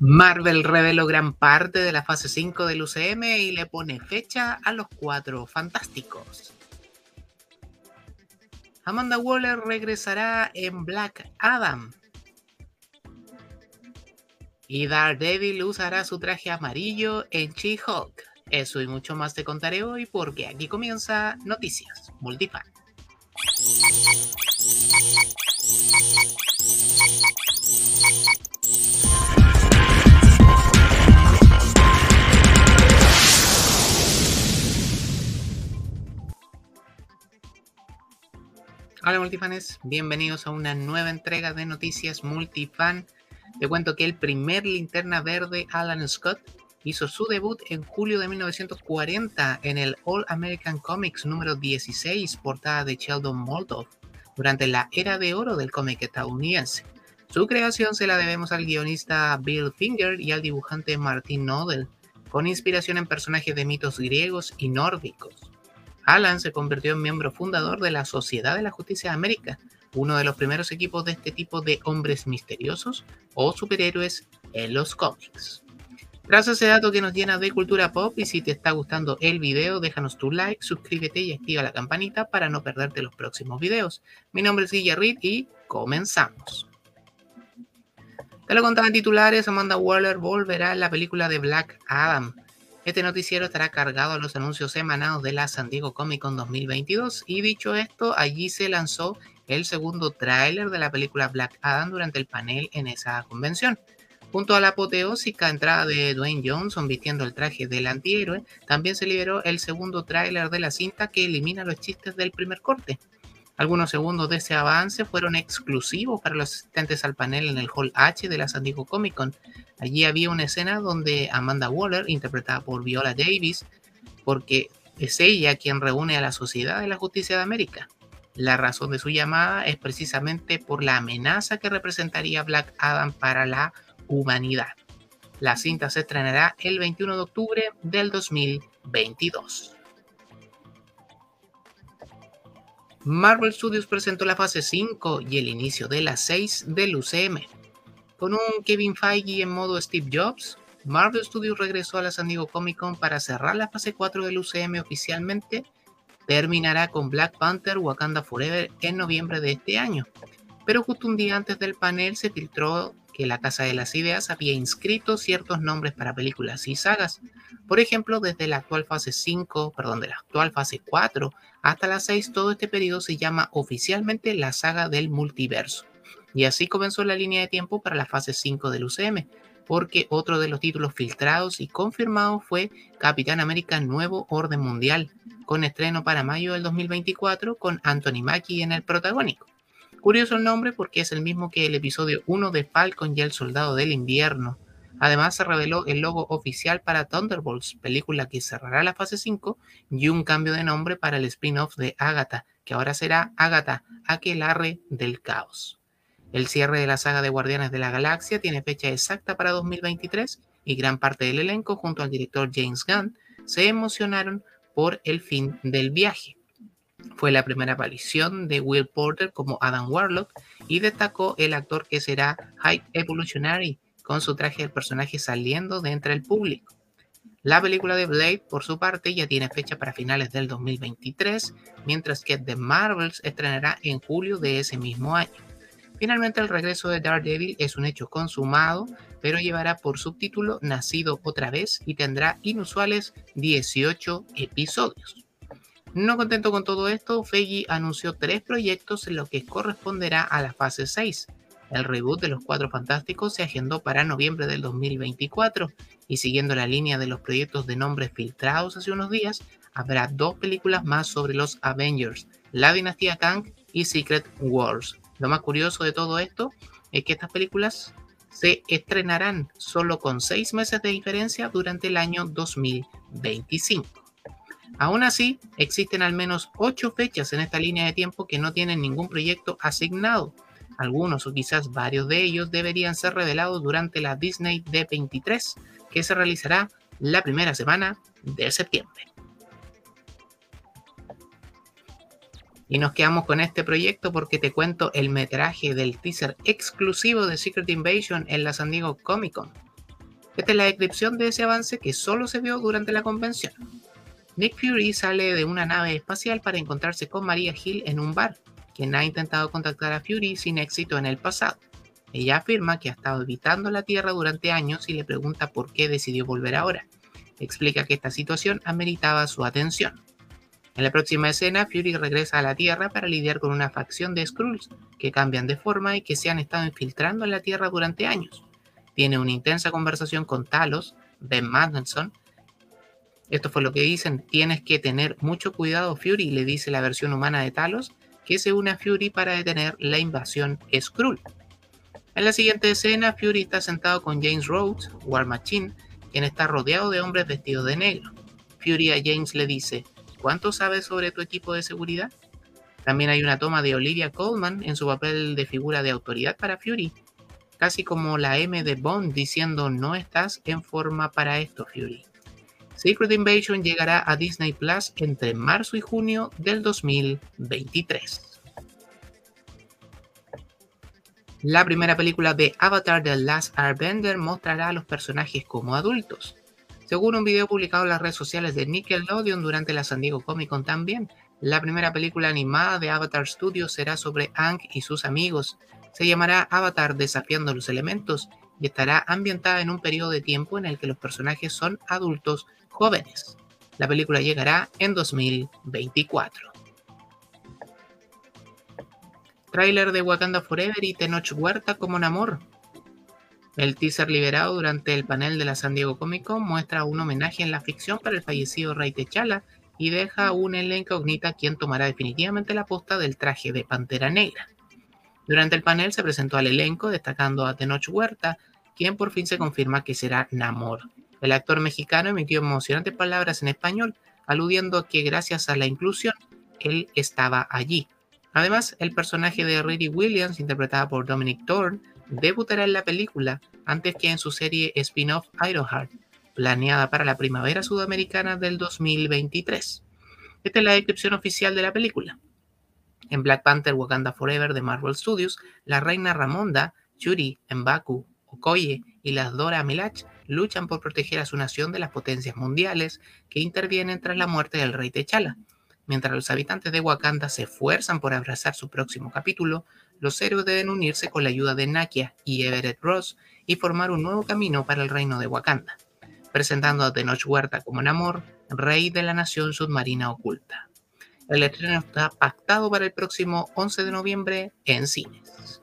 Marvel reveló gran parte de la fase 5 del UCM y le pone fecha a los cuatro fantásticos. Amanda Waller regresará en Black Adam. Y Daredevil usará su traje amarillo en She-Hulk. Eso y mucho más te contaré hoy porque aquí comienza Noticias Multifan. Hola multifanes, bienvenidos a una nueva entrega de Noticias Multifan. Te cuento que el primer linterna verde, Alan Scott, hizo su debut en julio de 1940 en el All American Comics número 16, portada de Sheldon Moldoff, durante la era de oro del cómic estadounidense. Su creación se la debemos al guionista Bill Finger y al dibujante Martin Nodell, con inspiración en personajes de mitos griegos y nórdicos. Alan se convirtió en miembro fundador de la Sociedad de la Justicia de América, uno de los primeros equipos de este tipo de hombres misteriosos o superhéroes en los cómics. Tras ese dato que nos llena de cultura pop y si te está gustando el video, déjanos tu like, suscríbete y activa la campanita para no perderte los próximos videos. Mi nombre es Guilla Reed y comenzamos. Te lo contaba en titulares, Amanda Waller volverá en la película de Black Adam. Este noticiero estará cargado a los anuncios emanados de la San Diego Comic Con 2022 y dicho esto, allí se lanzó el segundo tráiler de la película Black Adam durante el panel en esa convención. Junto a la apoteósica entrada de Dwayne Johnson vistiendo el traje del antihéroe, también se liberó el segundo tráiler de la cinta que elimina los chistes del primer corte. Algunos segundos de ese avance fueron exclusivos para los asistentes al panel en el Hall H de la San Diego Comic Con. Allí había una escena donde Amanda Waller, interpretada por Viola Davis, porque es ella quien reúne a la Sociedad de la Justicia de América. La razón de su llamada es precisamente por la amenaza que representaría Black Adam para la humanidad. La cinta se estrenará el 21 de octubre del 2022. Marvel Studios presentó la fase 5 y el inicio de la 6 del UCM. Con un Kevin Feige en modo Steve Jobs, Marvel Studios regresó a la San Diego Comic Con para cerrar la fase 4 del UCM oficialmente. Terminará con Black Panther Wakanda Forever en noviembre de este año. Pero justo un día antes del panel se filtró que la Casa de las Ideas había inscrito ciertos nombres para películas y sagas. Por ejemplo, desde la actual fase 5, perdón, de la actual fase 4 hasta la 6, todo este periodo se llama oficialmente la saga del multiverso. Y así comenzó la línea de tiempo para la fase 5 del UCM, porque otro de los títulos filtrados y confirmados fue Capitán América Nuevo Orden Mundial, con estreno para mayo del 2024 con Anthony Mackie en el protagónico. Curioso el nombre porque es el mismo que el episodio 1 de Falcon y el Soldado del Invierno. Además se reveló el logo oficial para Thunderbolts, película que cerrará la fase 5, y un cambio de nombre para el spin-off de Agatha, que ahora será Agatha, Aquelarre del Caos. El cierre de la saga de Guardianes de la Galaxia tiene fecha exacta para 2023 y gran parte del elenco junto al director James Gunn se emocionaron por el fin del viaje. Fue la primera aparición de Will Porter como Adam Warlock y destacó el actor que será High Evolutionary con su traje del personaje saliendo de entre el público. La película de Blade, por su parte, ya tiene fecha para finales del 2023, mientras que The Marvels estrenará en julio de ese mismo año. Finalmente, el regreso de Daredevil es un hecho consumado, pero llevará por subtítulo Nacido otra vez y tendrá inusuales 18 episodios. No contento con todo esto, Feige anunció tres proyectos en los que corresponderá a la fase 6. El reboot de Los Cuatro Fantásticos se agendó para noviembre del 2024 y siguiendo la línea de los proyectos de nombres filtrados hace unos días, habrá dos películas más sobre los Avengers, La Dinastía Kang y Secret Wars. Lo más curioso de todo esto es que estas películas se estrenarán solo con seis meses de diferencia durante el año 2025. Aún así, existen al menos ocho fechas en esta línea de tiempo que no tienen ningún proyecto asignado. Algunos o quizás varios de ellos deberían ser revelados durante la Disney D23, que se realizará la primera semana de septiembre. Y nos quedamos con este proyecto porque te cuento el metraje del teaser exclusivo de Secret Invasion en la San Diego Comic Con. Esta es la descripción de ese avance que solo se vio durante la convención. Nick Fury sale de una nave espacial para encontrarse con Maria Hill en un bar, quien ha intentado contactar a Fury sin éxito en el pasado. Ella afirma que ha estado evitando la Tierra durante años y le pregunta por qué decidió volver ahora. Explica que esta situación ameritaba su atención. En la próxima escena, Fury regresa a la Tierra para lidiar con una facción de Skrulls que cambian de forma y que se han estado infiltrando en la Tierra durante años. Tiene una intensa conversación con Talos, Ben Maddelson, esto fue lo que dicen, tienes que tener mucho cuidado Fury, le dice la versión humana de Talos, que se une a Fury para detener la invasión Skrull. En la siguiente escena, Fury está sentado con James Rhodes, War Machine, quien está rodeado de hombres vestidos de negro. Fury a James le dice, ¿cuánto sabes sobre tu equipo de seguridad? También hay una toma de Olivia Colman en su papel de figura de autoridad para Fury, casi como la M de Bond diciendo no estás en forma para esto, Fury. Secret Invasion llegará a Disney Plus entre marzo y junio del 2023. La primera película de Avatar The Last Airbender mostrará a los personajes como adultos. Según un video publicado en las redes sociales de Nickelodeon durante la San Diego Comic Con también, la primera película animada de Avatar Studios será sobre Aang y sus amigos. Se llamará Avatar Desafiando los Elementos y estará ambientada en un periodo de tiempo en el que los personajes son adultos jóvenes. La película llegará en 2024. Trailer de Wakanda Forever y Tenoch Huerta como Namor. El teaser liberado durante el panel de la San Diego Comic Con muestra un homenaje en la ficción para el fallecido Rey T'Challa y deja un elenco incógnita quien tomará definitivamente la posta del traje de Pantera Negra. Durante el panel se presentó al elenco destacando a Tenoch Huerta, quien por fin se confirma que será Namor. El actor mexicano emitió emocionantes palabras en español, aludiendo que gracias a la inclusión, él estaba allí. Además, el personaje de Riri Williams, interpretada por Dominic Thorne, debutará en la película antes que en su serie spin-off Ironheart, planeada para la primavera sudamericana del 2023. Esta es la descripción oficial de la película. En Black Panther Wakanda Forever de Marvel Studios, la reina Ramonda, Yuri, Mbaku, Okoye y las Dora Milaje luchan por proteger a su nación de las potencias mundiales que intervienen tras la muerte del rey T'Challa. Mientras los habitantes de Wakanda se esfuerzan por abrazar su próximo capítulo, los héroes deben unirse con la ayuda de Nakia y Everett Ross y formar un nuevo camino para el reino de Wakanda, presentando a Tenoch Huerta como Namor, rey de la nación submarina oculta. El estreno está pactado para el próximo 11 de noviembre en cines.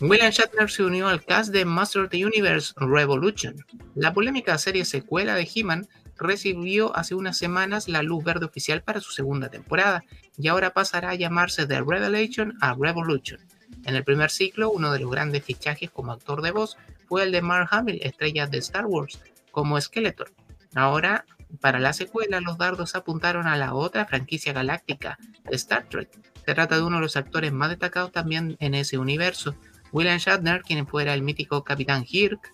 William Shatner se unió al cast de Master of the Universe Revolution. La polémica serie secuela de He-Man recibió hace unas semanas la luz verde oficial para su segunda temporada y ahora pasará a llamarse The Revelation a Revolution. En el primer ciclo, uno de los grandes fichajes como actor de voz fue el de Mark Hamill, estrella de Star Wars, como Skeletor. Ahora, para la secuela, los dardos apuntaron a la otra franquicia galáctica, Star Trek. Se trata de uno de los actores más destacados también en ese universo, William Shatner, quien fuera el mítico Capitán Kirk,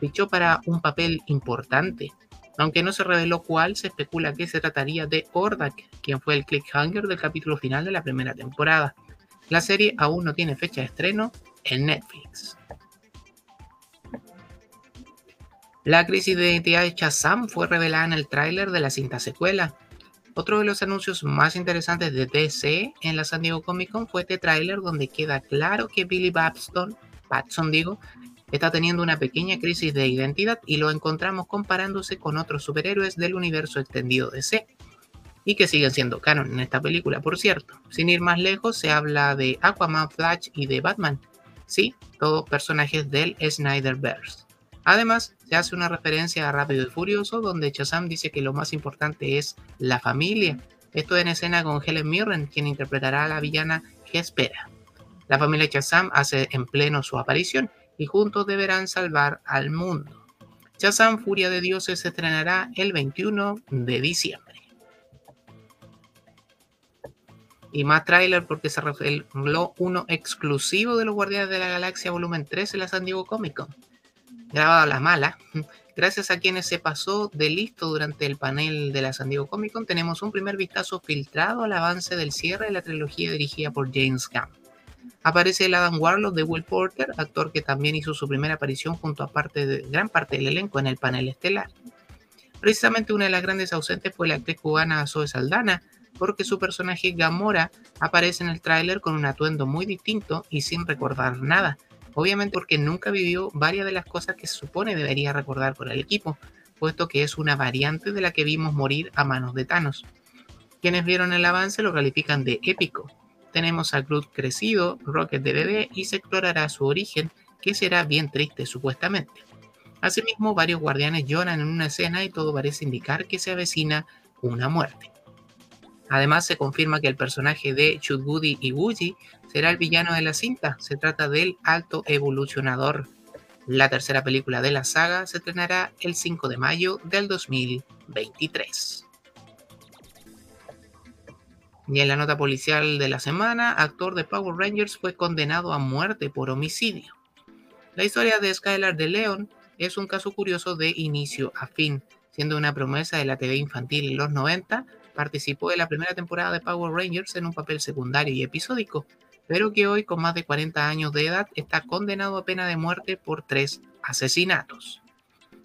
fichó para un papel importante. Aunque no se reveló cuál, se especula que se trataría de Ordak, quien fue el cliffhanger del capítulo final de la primera temporada. La serie aún no tiene fecha de estreno en Netflix. La crisis de identidad de Shazam fue revelada en el tráiler de la cinta secuela. Otro de los anuncios más interesantes de DC en la San Diego Comic Con fue este tráiler donde queda claro que Billy Babston, Batson digo, está teniendo una pequeña crisis de identidad y lo encontramos comparándose con otros superhéroes del universo extendido DC y que siguen siendo canon en esta película, por cierto. Sin ir más lejos, se habla de Aquaman, Flash y de Batman. Sí, todos personajes del Snyderverse. Además, se hace una referencia a Rápido y Furioso, donde Shazam dice que lo más importante es la familia. Esto en escena con Helen Mirren, quien interpretará a la villana Hespera. La familia Shazam hace en pleno su aparición y juntos deberán salvar al mundo. Shazam Furia de Dioses se estrenará el 21 de diciembre. Y más tráiler porque se reveló uno exclusivo de los Guardianes de la Galaxia Volumen 3 en la San Diego Comic Con grabado a la mala, Gracias a quienes se pasó de listo durante el panel de la San Diego Comic Con, tenemos un primer vistazo filtrado al avance del cierre de la trilogía dirigida por James Gunn. Aparece el Adam Warlock de Will Porter, actor que también hizo su primera aparición junto a parte de, gran parte del elenco en el panel estelar. Precisamente una de las grandes ausentes fue la actriz cubana Zoe Saldana, porque su personaje Gamora aparece en el tráiler con un atuendo muy distinto y sin recordar nada, obviamente porque nunca vivió varias de las cosas que se supone debería recordar por el equipo, puesto que es una variante de la que vimos morir a manos de Thanos. Quienes vieron el avance lo califican de épico. Tenemos a Groot crecido, Rocket de bebé y se explorará su origen, que será bien triste supuestamente. Asimismo, varios guardianes lloran en una escena y todo parece indicar que se avecina una muerte. Además, se confirma que el personaje de Chudbudi y Wuji será el villano de la cinta. Se trata del Alto Evolucionador. La tercera película de la saga se estrenará el 5 de mayo del 2023. Y en la nota policial de la semana, actor de Power Rangers fue condenado a muerte por homicidio. La historia de Skylar de Leon es un caso curioso de inicio a fin, siendo una promesa de la TV infantil en los 90, participó en la primera temporada de Power Rangers en un papel secundario y episódico, pero que hoy con más de 40 años de edad está condenado a pena de muerte por tres asesinatos.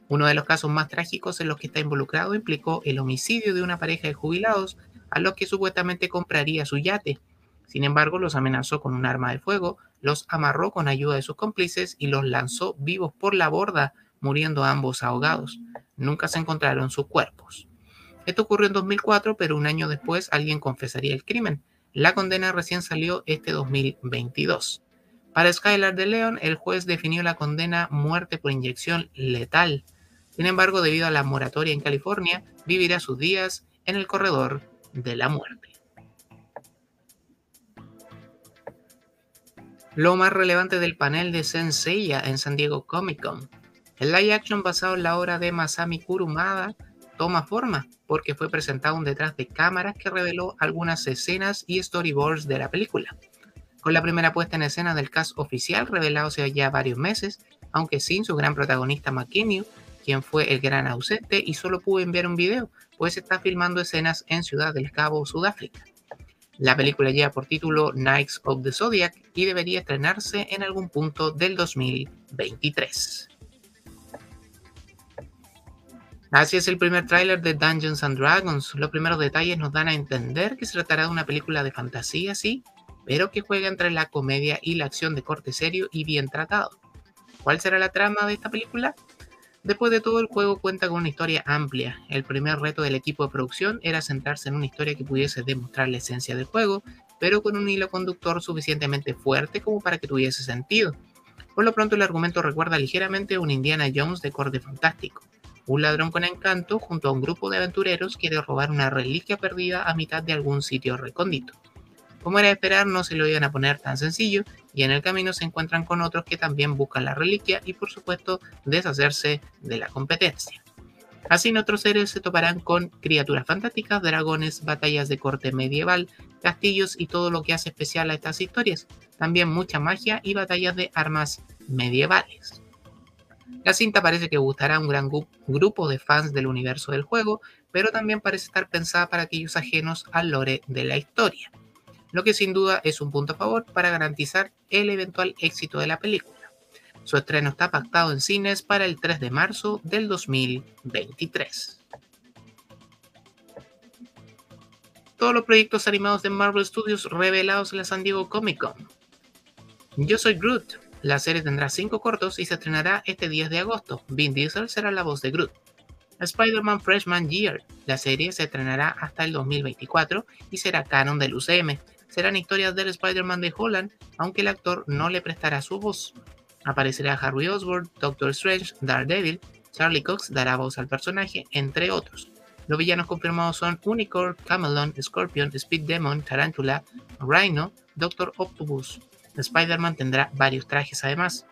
Uno de los casos más trágicos en los que está involucrado implicó el homicidio de una pareja de jubilados a los que supuestamente compraría su yate. Sin embargo, los amenazó con un arma de fuego, los amarró con ayuda de sus cómplices y los lanzó vivos por la borda, muriendo ambos ahogados. Nunca se encontraron sus cuerpos. Esto ocurrió en 2004, pero un año después alguien confesaría el crimen. La condena recién salió este 2022. Para Skylar de Leon, el juez definió la condena muerte por inyección letal. Sin embargo, debido a la moratoria en California, vivirá sus días en el corredor de la muerte. Lo más relevante del panel de Senseiya en San Diego Comic Con. El live action basado en la obra de Masami Kurumada toma forma porque fue presentado un detrás de cámaras que reveló algunas escenas y storyboards de la película. Con la primera puesta en escena del cast oficial revelado hace ya varios meses, aunque sin su gran protagonista McKinney, quien fue el gran ausente y solo pudo enviar un video, pues está filmando escenas en Ciudad del Cabo, Sudáfrica. La película lleva por título Knights of the Zodiac y debería estrenarse en algún punto del 2023. Así es el primer tráiler de Dungeons and Dragons. Los primeros detalles nos dan a entender que se tratará de una película de fantasía, sí, pero que juega entre la comedia y la acción de corte serio y bien tratado. ¿Cuál será la trama de esta película? Después de todo, el juego cuenta con una historia amplia. El primer reto del equipo de producción era centrarse en una historia que pudiese demostrar la esencia del juego, pero con un hilo conductor suficientemente fuerte como para que tuviese sentido. Por lo pronto, el argumento recuerda ligeramente a un Indiana Jones de corte fantástico. Un ladrón con encanto, junto a un grupo de aventureros, quiere robar una reliquia perdida a mitad de algún sitio recóndito. Como era de esperar, no se lo iban a poner tan sencillo, y en el camino se encuentran con otros que también buscan la reliquia y, por supuesto, deshacerse de la competencia. Así, nuestros seres se toparán con criaturas fantásticas, dragones, batallas de corte medieval, castillos y todo lo que hace especial a estas historias. También mucha magia y batallas de armas medievales. La cinta parece que gustará a un gran grupo de fans del universo del juego, pero también parece estar pensada para aquellos ajenos al lore de la historia, lo que sin duda es un punto a favor para garantizar el eventual éxito de la película. Su estreno está pactado en cines para el 3 de marzo del 2023. Todos los proyectos animados de Marvel Studios revelados en la San Diego Comic Con. Yo soy Groot, la serie tendrá 5 cortos y se estrenará este 10 de agosto. Vin Diesel será la voz de Groot. Spider-Man Freshman Year. La serie se estrenará hasta el 2024 y será canon del UCM. Serán historias del Spider-Man de Holland, aunque el actor no le prestará su voz. Aparecerá Harry Osborn, Doctor Strange, Daredevil, Charlie Cox dará voz al personaje, entre otros. Los villanos confirmados son Unicorn, Camelon, Scorpion, Speed Demon, Tarantula, Rhino, Doctor Octopus. Spider-Man tendrá varios trajes además.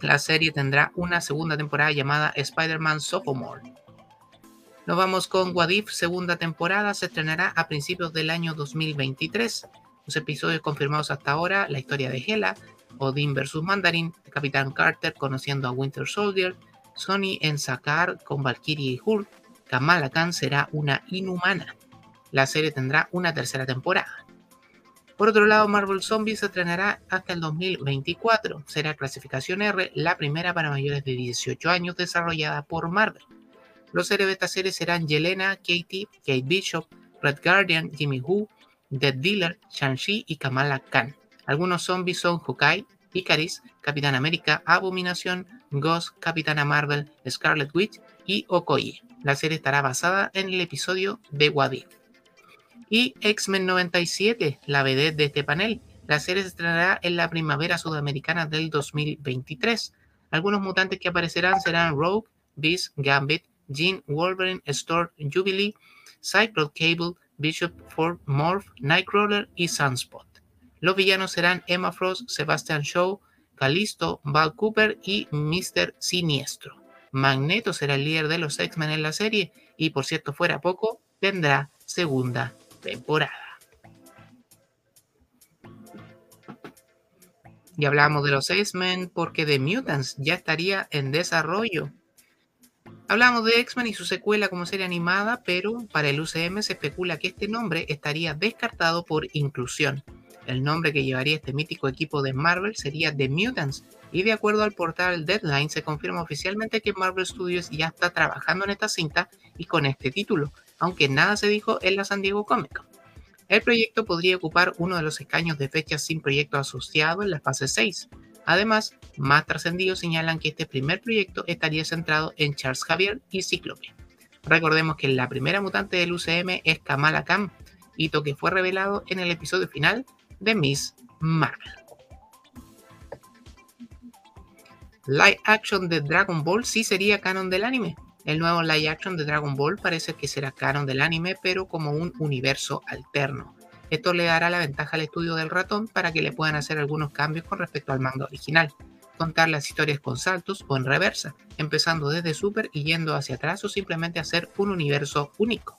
La serie tendrá una segunda temporada llamada Spider-Man Sophomore. Nos vamos con Wadif, segunda temporada, se estrenará a principios del año 2023. Los episodios confirmados hasta ahora, la historia de Hela, Odin vs. Mandarin, Capitán Carter conociendo a Winter Soldier, Sony en sacar con Valkyrie y Hulk, Kamala Khan será una inhumana. La serie tendrá una tercera temporada. Por otro lado, Marvel Zombies se estrenará hasta el 2024. Será clasificación R, la primera para mayores de 18 años desarrollada por Marvel. Los héroes de esta serie serán Yelena, Katie, Kate Bishop, Red Guardian, Jimmy Who, Dead Dealer, Shang-Chi y Kamala Khan. Algunos zombies son Hawkeye, Icaris, Capitán América, Abominación, Ghost, Capitana Marvel, Scarlet Witch y Okoye. La serie estará basada en el episodio de Wadi y X-Men 97, la vedette de este panel. La serie se estrenará en la primavera sudamericana del 2023. Algunos mutantes que aparecerán serán Rogue, Beast, Gambit, Jean, Wolverine, Storm, Jubilee, Cyclops Cable, Bishop, Ford, Morph, Nightcrawler y Sunspot. Los villanos serán Emma Frost, Sebastian Shaw, Calisto, Val Cooper y Mr. Siniestro. Magneto será el líder de los X-Men en la serie y por cierto fuera poco, tendrá segunda temporada. Y hablamos de los X-Men porque The Mutants ya estaría en desarrollo. Hablamos de X-Men y su secuela como serie animada, pero para el UCM se especula que este nombre estaría descartado por inclusión. El nombre que llevaría este mítico equipo de Marvel sería The Mutants, y de acuerdo al portal Deadline se confirma oficialmente que Marvel Studios ya está trabajando en esta cinta y con este título, aunque nada se dijo en la San Diego Comic Con. El proyecto podría ocupar uno de los escaños de fechas sin proyecto asociado en la fase 6. Además, más trascendidos señalan que este primer proyecto estaría centrado en Charles Javier y Cíclope. Recordemos que la primera mutante del UCM es Kamala Khan, hito que fue revelado en el episodio final de Miss Marvel. Live action de Dragon Ball sí sería canon del anime. El nuevo live action de Dragon Ball parece que será canon del anime, pero como un universo alterno. Esto le dará la ventaja al estudio del ratón para que le puedan hacer algunos cambios con respecto al manga original, contar las historias con saltos o en reversa, empezando desde Super y yendo hacia atrás o simplemente hacer un universo único.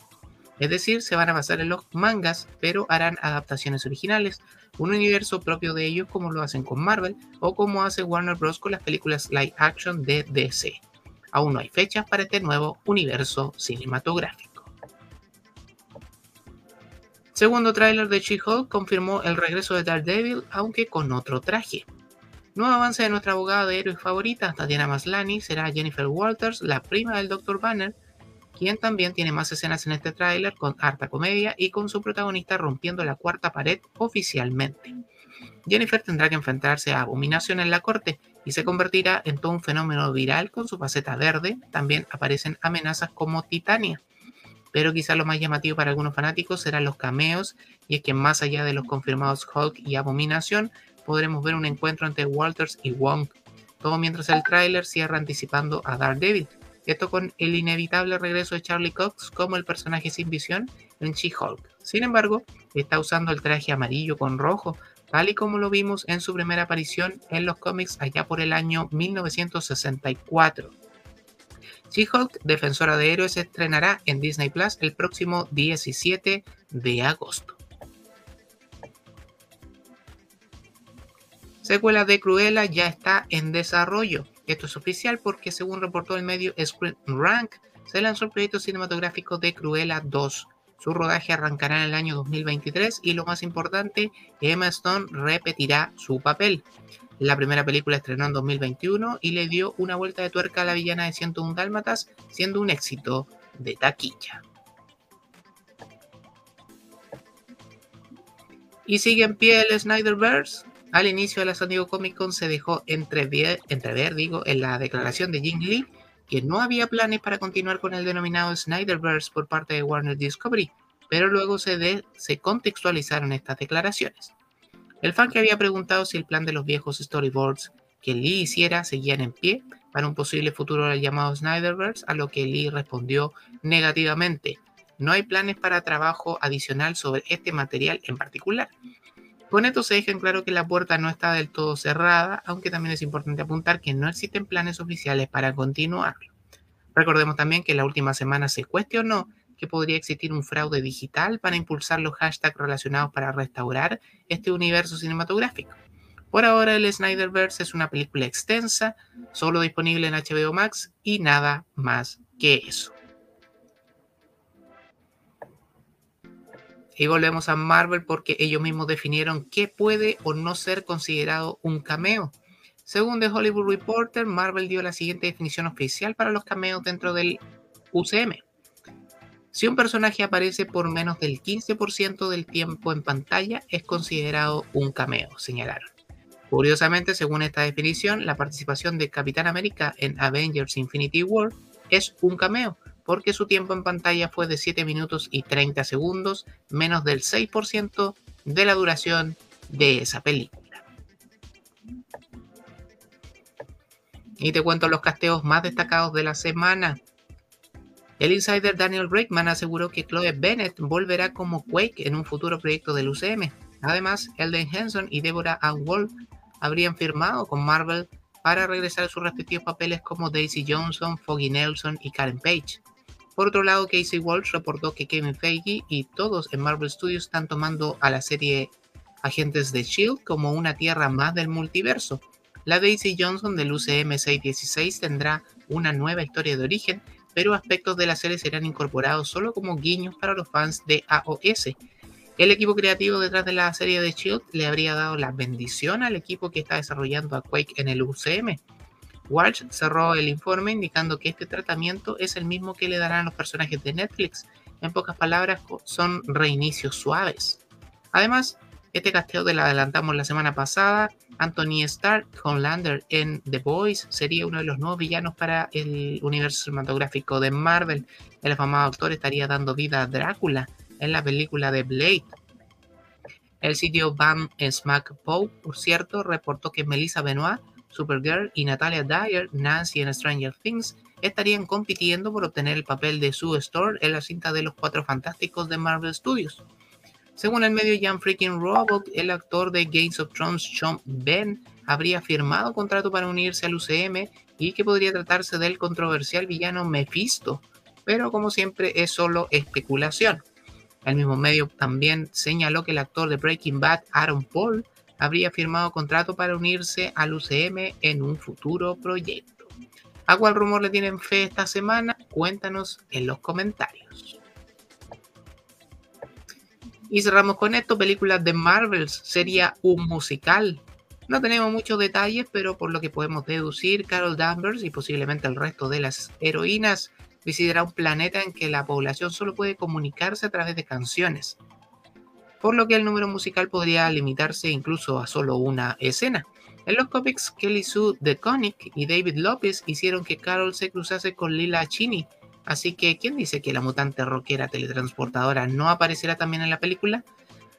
Es decir, se van a basar en los mangas, pero harán adaptaciones originales, un universo propio de ellos como lo hacen con Marvel o como hace Warner Bros. con las películas live action de DC. Aún no hay fechas para este nuevo universo cinematográfico. Segundo tráiler de She-Hulk confirmó el regreso de Daredevil, aunque con otro traje. Nuevo avance de nuestra abogada de héroes favorita, Tatiana Maslany, será Jennifer Walters, la prima del Dr. Banner, quien también tiene más escenas en este tráiler con harta comedia y con su protagonista rompiendo la cuarta pared oficialmente. Jennifer tendrá que enfrentarse a Abominación en la corte y se convertirá en todo un fenómeno viral con su faceta verde. También aparecen amenazas como Titania. Pero quizá lo más llamativo para algunos fanáticos serán los cameos, y es que más allá de los confirmados Hulk y Abominación, podremos ver un encuentro entre Walters y Wong. Todo mientras el tráiler cierra anticipando a Daredevil. Esto con el inevitable regreso de Charlie Cox como el personaje sin visión en She-Hulk. Sin embargo, está usando el traje amarillo con rojo, tal y como lo vimos en su primera aparición en los cómics allá por el año 1964. She-Hulk, Defensora de Héroes, estrenará en Disney Plus el próximo 17 de agosto. Secuela de Cruella ya está en desarrollo. Esto es oficial porque según reportó el medio Screen Rank, se lanzó el proyecto cinematográfico de Cruella 2, su rodaje arrancará en el año 2023 y lo más importante, Emma Stone repetirá su papel. La primera película estrenó en 2021 y le dio una vuelta de tuerca a la villana de 101 Dálmatas, siendo un éxito de taquilla. Y sigue en pie el Snyderverse. Al inicio de la San Diego Comic Con se dejó entrever, entrever digo, en la declaración de Jing Lee que no había planes para continuar con el denominado Snyderverse por parte de Warner Discovery, pero luego se, se contextualizaron estas declaraciones. El fan que había preguntado si el plan de los viejos storyboards que Lee hiciera seguían en pie para un posible futuro del llamado Snyderverse, a lo que Lee respondió negativamente. No hay planes para trabajo adicional sobre este material en particular. Con esto se deja en claro que la puerta no está del todo cerrada, aunque también es importante apuntar que no existen planes oficiales para continuarlo. Recordemos también que la última semana se cuestionó que podría existir un fraude digital para impulsar los hashtags relacionados para restaurar este universo cinematográfico. Por ahora el Snyderverse es una película extensa, solo disponible en HBO Max y nada más que eso. Y volvemos a Marvel porque ellos mismos definieron qué puede o no ser considerado un cameo. Según The Hollywood Reporter, Marvel dio la siguiente definición oficial para los cameos dentro del UCM. Si un personaje aparece por menos del 15% del tiempo en pantalla, es considerado un cameo, señalaron. Curiosamente, según esta definición, la participación de Capitán América en Avengers Infinity War es un cameo, porque su tiempo en pantalla fue de 7 minutos y 30 segundos, menos del 6% de la duración de esa película. Y te cuento los casteos más destacados de la semana. El insider Daniel Rickman aseguró que Chloe Bennett volverá como Quake en un futuro proyecto del UCM. Además, Elden Henson y Deborah Ann Wolf habrían firmado con Marvel para regresar a sus respectivos papeles como Daisy Johnson, Foggy Nelson y Karen Page. Por otro lado, Casey Walsh reportó que Kevin Feige y todos en Marvel Studios están tomando a la serie Agentes de Shield como una tierra más del multiverso. La Daisy Johnson del UCM 616 tendrá una nueva historia de origen, pero aspectos de la serie serán incorporados solo como guiños para los fans de AOS. El equipo creativo detrás de la serie de Shield le habría dado la bendición al equipo que está desarrollando a Quake en el UCM. Walsh cerró el informe indicando que este tratamiento es el mismo que le darán los personajes de Netflix. En pocas palabras, son reinicios suaves. Además, este casteo de la adelantamos la semana pasada. Anthony Stark, Homelander en The Boys, sería uno de los nuevos villanos para el universo cinematográfico de Marvel. El afamado actor estaría dando vida a Drácula en la película de Blade. El sitio Bam Smack Poe, por cierto, reportó que Melissa Benoit Supergirl y Natalia Dyer, Nancy en Stranger Things, estarían compitiendo por obtener el papel de Sue Storm en la cinta de los Cuatro Fantásticos de Marvel Studios. Según el medio Jan Freaking Robot, el actor de Games of Thrones, Sean Ben, habría firmado contrato para unirse al UCM y que podría tratarse del controversial villano Mephisto, pero como siempre es solo especulación. El mismo medio también señaló que el actor de Breaking Bad, Aaron Paul, habría firmado contrato para unirse al UCM en un futuro proyecto. ¿A cuál rumor le tienen fe esta semana? Cuéntanos en los comentarios. Y cerramos con esto, películas de Marvels sería un musical. No tenemos muchos detalles, pero por lo que podemos deducir, Carol Danvers y posiblemente el resto de las heroínas visitará un planeta en que la población solo puede comunicarse a través de canciones por lo que el número musical podría limitarse incluso a solo una escena. En los cómics, Kelly Sue DeConnick y David Lopez hicieron que Carol se cruzase con Lila Chini, así que ¿quién dice que la mutante rockera teletransportadora no aparecerá también en la película?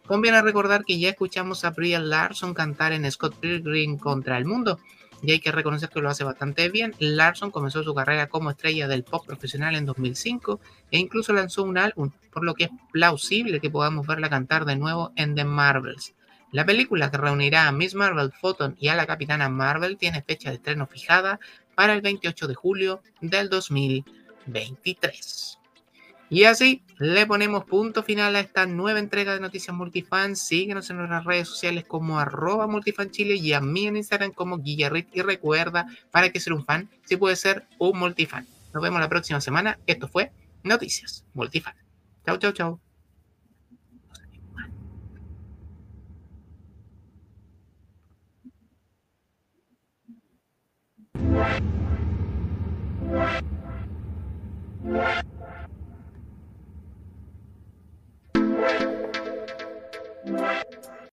Conviene recordar que ya escuchamos a Brie Larson cantar en Scott Pilgrim contra el mundo, y hay que reconocer que lo hace bastante bien. Larson comenzó su carrera como estrella del pop profesional en 2005 e incluso lanzó un álbum, por lo que es plausible que podamos verla cantar de nuevo en The Marvels. La película que reunirá a Miss Marvel, Photon y a la Capitana Marvel tiene fecha de estreno fijada para el 28 de julio del 2023. Y así le ponemos punto final a esta nueva entrega de Noticias Multifan. Síguenos en nuestras redes sociales como arroba multifanchile y a mí en Instagram como Guillerrit. Y recuerda, para que ser un fan, si puede ser un multifan. Nos vemos la próxima semana. Esto fue Noticias Multifan. Chau, chau, chau. Bye.